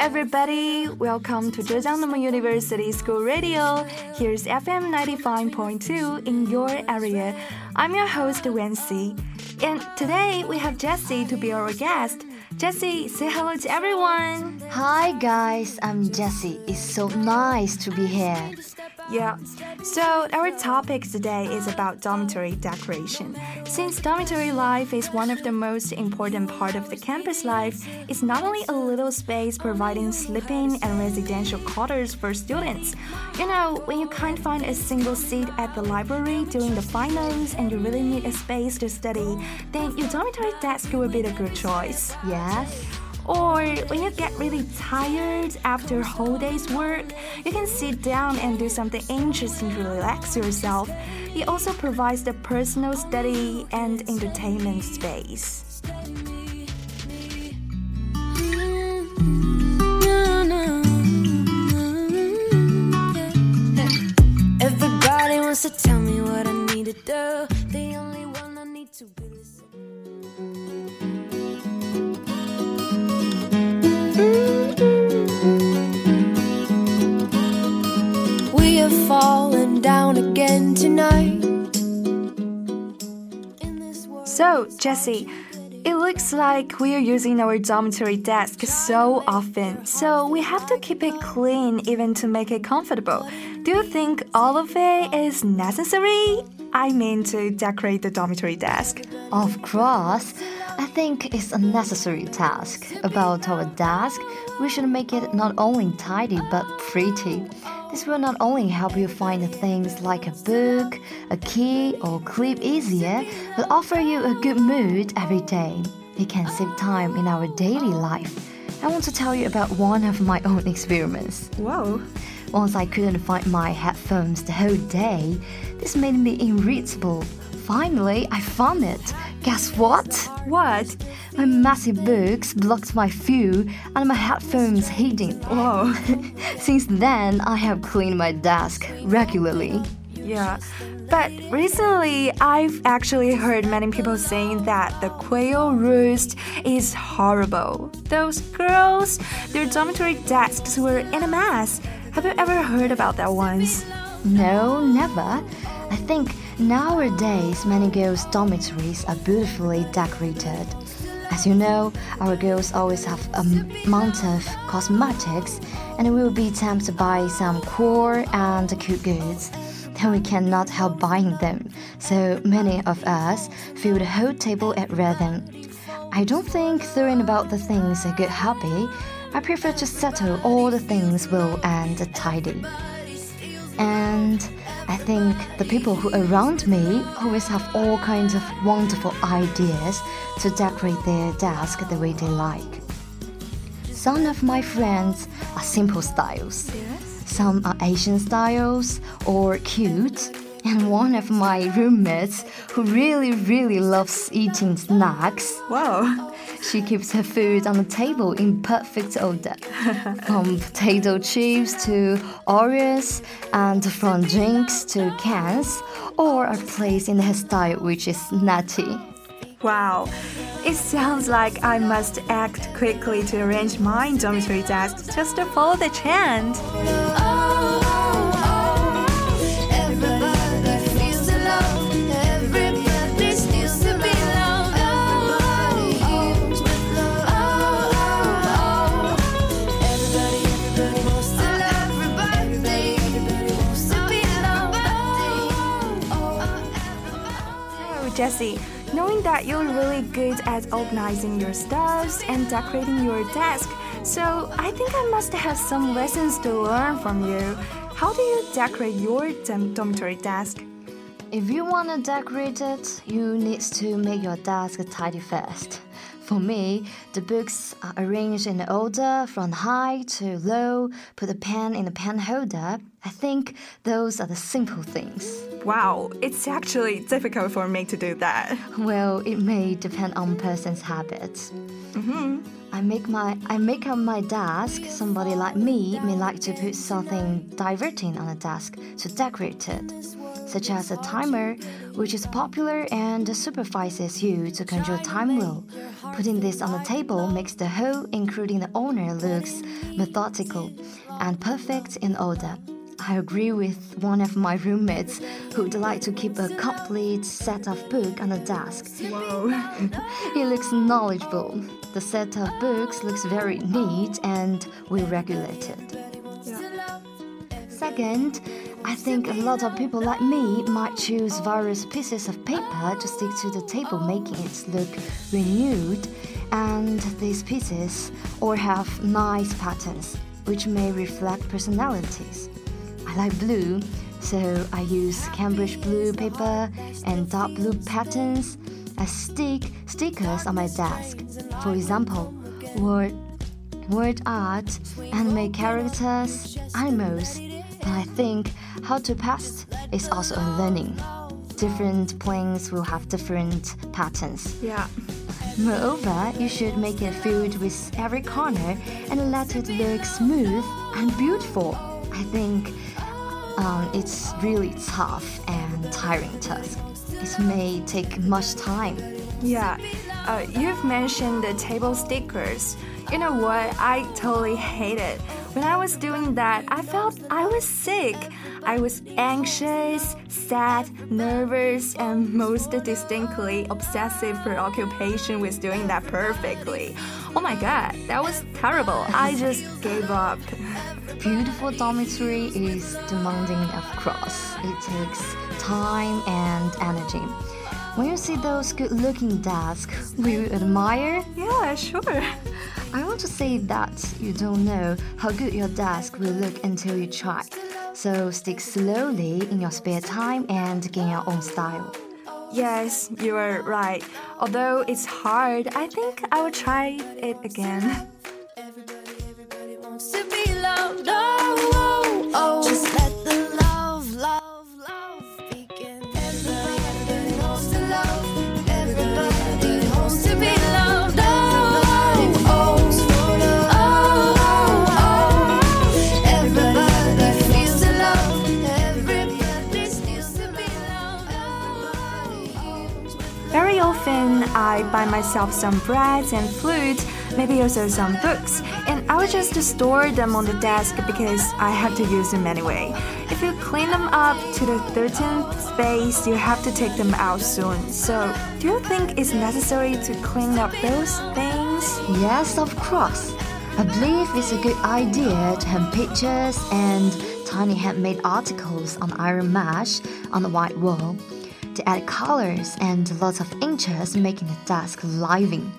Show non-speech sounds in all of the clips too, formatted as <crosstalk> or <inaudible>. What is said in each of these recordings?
Everybody. Welcome to Zhejiang Normal University School Radio. Here's FM 95.2 in your area. I'm your host, Wency. And today we have Jessie to be our guest. Jessie, say hello to everyone. Hi, guys. I'm Jessie. It's so nice to be here. Yeah. So our topic today is about dormitory decoration. Since dormitory life is one of the most important part of the campus life, it's not only a little space providing sleeping and residential quarters for students. You know, when you can't find a single seat at the library during the finals and you really need a space to study, then your dormitory desk will be a good choice. Yes. Or when you get really tired after a whole day's work, you can sit down and do something interesting to relax yourself. It also provides the personal study and entertainment space. Everybody wants to tell me what I need to do. The only one I need to be listening. We have fallen down again tonight. So, Jessie, it looks like we are using our dormitory desk so often, so we have to keep it clean even to make it comfortable. Do you think all of it is necessary? I mean, to decorate the dormitory desk. Of course. I think it's a necessary task. About our desk, we should make it not only tidy but pretty. This will not only help you find things like a book, a key, or clip easier, but offer you a good mood every day. It can save time in our daily life. I want to tell you about one of my own experiments. Whoa. Once I couldn't find my headphones the whole day, this made me irritable. Finally, I found it. Guess what? What? My messy books blocked my view and my headphones hidden. Whoa. <laughs> Since then, I have cleaned my desk regularly. Yeah. But recently, I've actually heard many people saying that the quail roost is horrible. Those girls, their dormitory desks were in a mess. Have you ever heard about that once? No, never. I think nowadays many girls' dormitories are beautifully decorated. As you know, our girls always have a amount of cosmetics, and we will be tempted to buy some cool and cute goods. Then we cannot help buying them, so many of us fill the whole table at random. I don't think throwing about the things a good hobby. I prefer to settle all the things well and tidy. And I think the people who around me always have all kinds of wonderful ideas to decorate their desk the way they like. Some of my friends are simple styles. Some are Asian styles or cute. And one of my roommates who really, really loves eating snacks. Whoa. She keeps her food on the table in perfect order. <laughs> from potato chips to Oreos, and from drinks to cans, or are placed in her style which is nutty. Wow. It sounds like I must act quickly to arrange my dormitory desk just to follow the trend. So, Jessie, knowing that you're really good at organizing your stuffs and decorating your desk, so I think I must have some lessons to learn from you. How do you decorate your dormitory desk? If you want to decorate it, you need to make your desk tidy first. For me, the books are arranged in order from high to low, put a pen in the pen holder. I think those are the simple things. Wow, it's actually difficult for me to do that. Well, it may depend on person's habits. I I make my I make up my desk. Somebody like me may like to put something diverting on a desk to decorate it, such as a timer, which is popular and supervises you to control time well. Putting this on the table makes the whole, including the owner, looks methodical and perfect in order. I agree with one of my roommates who'd like to keep a complete set of books on the desk. Whoa. <laughs> he looks knowledgeable. The set of books looks very neat and well regulated. Yeah. Second, I think a lot of people like me might choose various pieces of paper to stick to the table, making it look renewed. And these pieces all have nice patterns, which may reflect personalities. I like blue, so I use Cambridge blue paper and dark blue patterns as stick stickers on my desk. For example, word word art, anime characters, animals. But I think how to paste is also a learning. Different planes will have different patterns. Yeah. Moreover, you should make it filled with every corner and let it look smooth and beautiful. I think um, it's really tough and tiring task. It may take much time. Yeah. Uh, you've mentioned the table stickers. You know what? I totally hate it. When I was doing that, I felt I was sick. I was anxious, sad, nervous, and most distinctly obsessive preoccupation with doing that perfectly. Oh my god, that was terrible. I just gave up. Beautiful dormitory is demanding of course. It takes time and energy. When you see those good looking desks, will you admire? Yeah, sure. I want to say that you don't know how good your desk will look until you try. So stick slowly in your spare time and gain your own style. Yes, you are right. Although it's hard, I think I will try it again. <laughs> I buy myself some breads and fruit, maybe also some books, and I would just store them on the desk because I have to use them anyway. If you clean them up to the 13th space, you have to take them out soon. So, do you think it's necessary to clean up those things? Yes, of course. I believe it's a good idea to have pictures and tiny handmade articles on iron mesh on the white wall to add colors and lots of inches, making the desk living.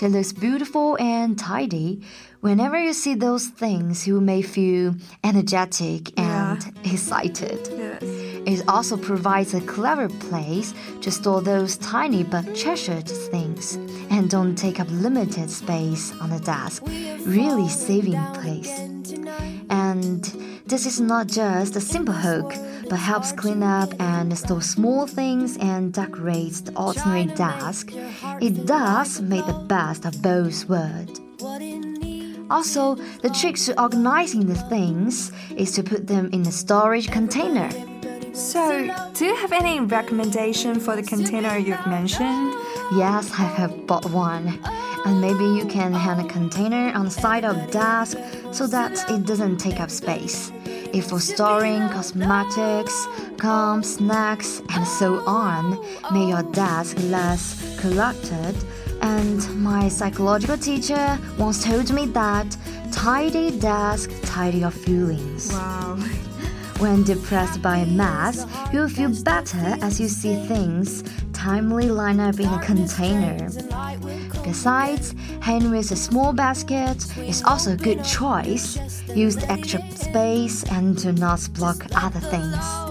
It looks beautiful and tidy. Whenever you see those things, you may feel energetic and excited. Yes. It also provides a clever place to store those tiny but treasured things and don't take up limited space on the desk, really saving place. And this is not just a simple hook, but helps clean up and store small things and decorates the ordinary desk. It does make the best of both worlds. Also, the trick to organizing the things is to put them in a storage container. So, do you have any recommendation for the container you've mentioned? Yes, I have bought one. And maybe you can hang a container on the side of the desk so that it doesn't take up space. If for storing cosmetics, gum, snacks, and so on, make your desk less cluttered. And my psychological teacher once told me that tidy desk, tidy your feelings. Wow. <laughs> When depressed by a mess, you'll feel better as you see things timely line up in a container. Besides, hanging with a small basket is also a good choice. Use the extra space and do not block other things.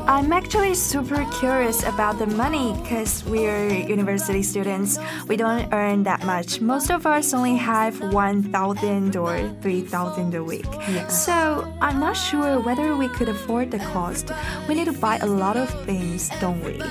I'm actually super curious about the money because we're university students. We don't earn that much. Most of us only have 1,000 or 3,000 a week. Yeah. So I'm not sure whether we could afford the cost. We need to buy a lot of things, don't we?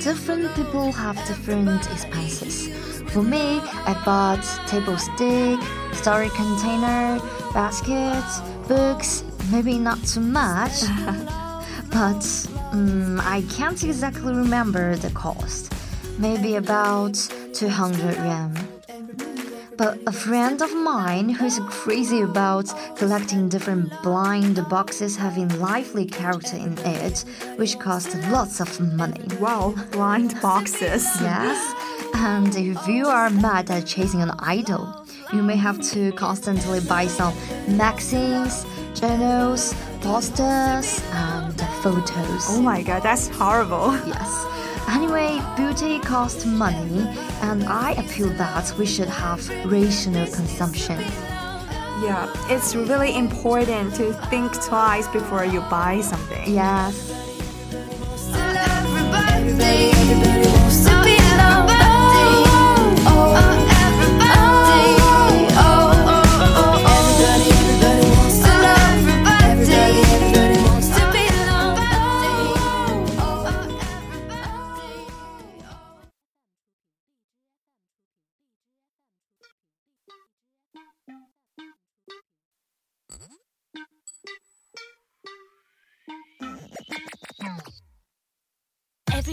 Different people have different expenses. For me, I bought table stick, storage container, baskets, books, maybe not too much. <laughs> but um, I can't exactly remember the cost. Maybe about 200 yuan. But a friend of mine who's crazy about collecting different blind boxes having lively character in it, which cost lots of money. Wow, blind boxes. Yes, and if you are mad at chasing an idol, you may have to constantly buy some magazines, journals, posters, and photos. Oh my god, that's horrible. <laughs> Yes. Anyway, beauty costs money, and I appeal that we should have rational consumption. Yeah, it's really important to think twice before you buy something. Yes.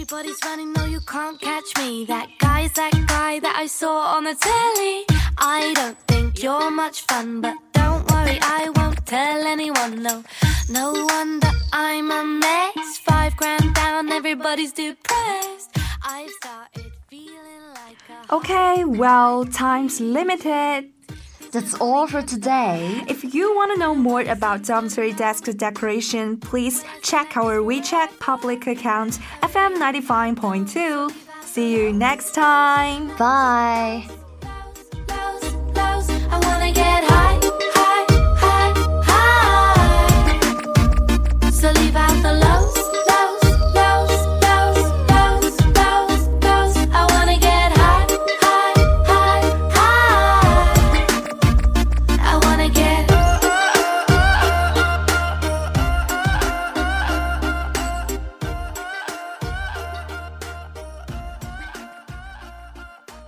Everybody's running, no, you can't catch me. That guy's that guy that I saw on the telly. I don't think you're much fun, but don't worry, I won't tell anyone. No, no wonder I'm a mess. Five grand down, everybody's depressed. I've started feeling like a. Okay, well, time's limited. That's all for today. If you want to know more about dormitory desk decoration, please check our WeChat public account FM 95.2. See you next time. Bye.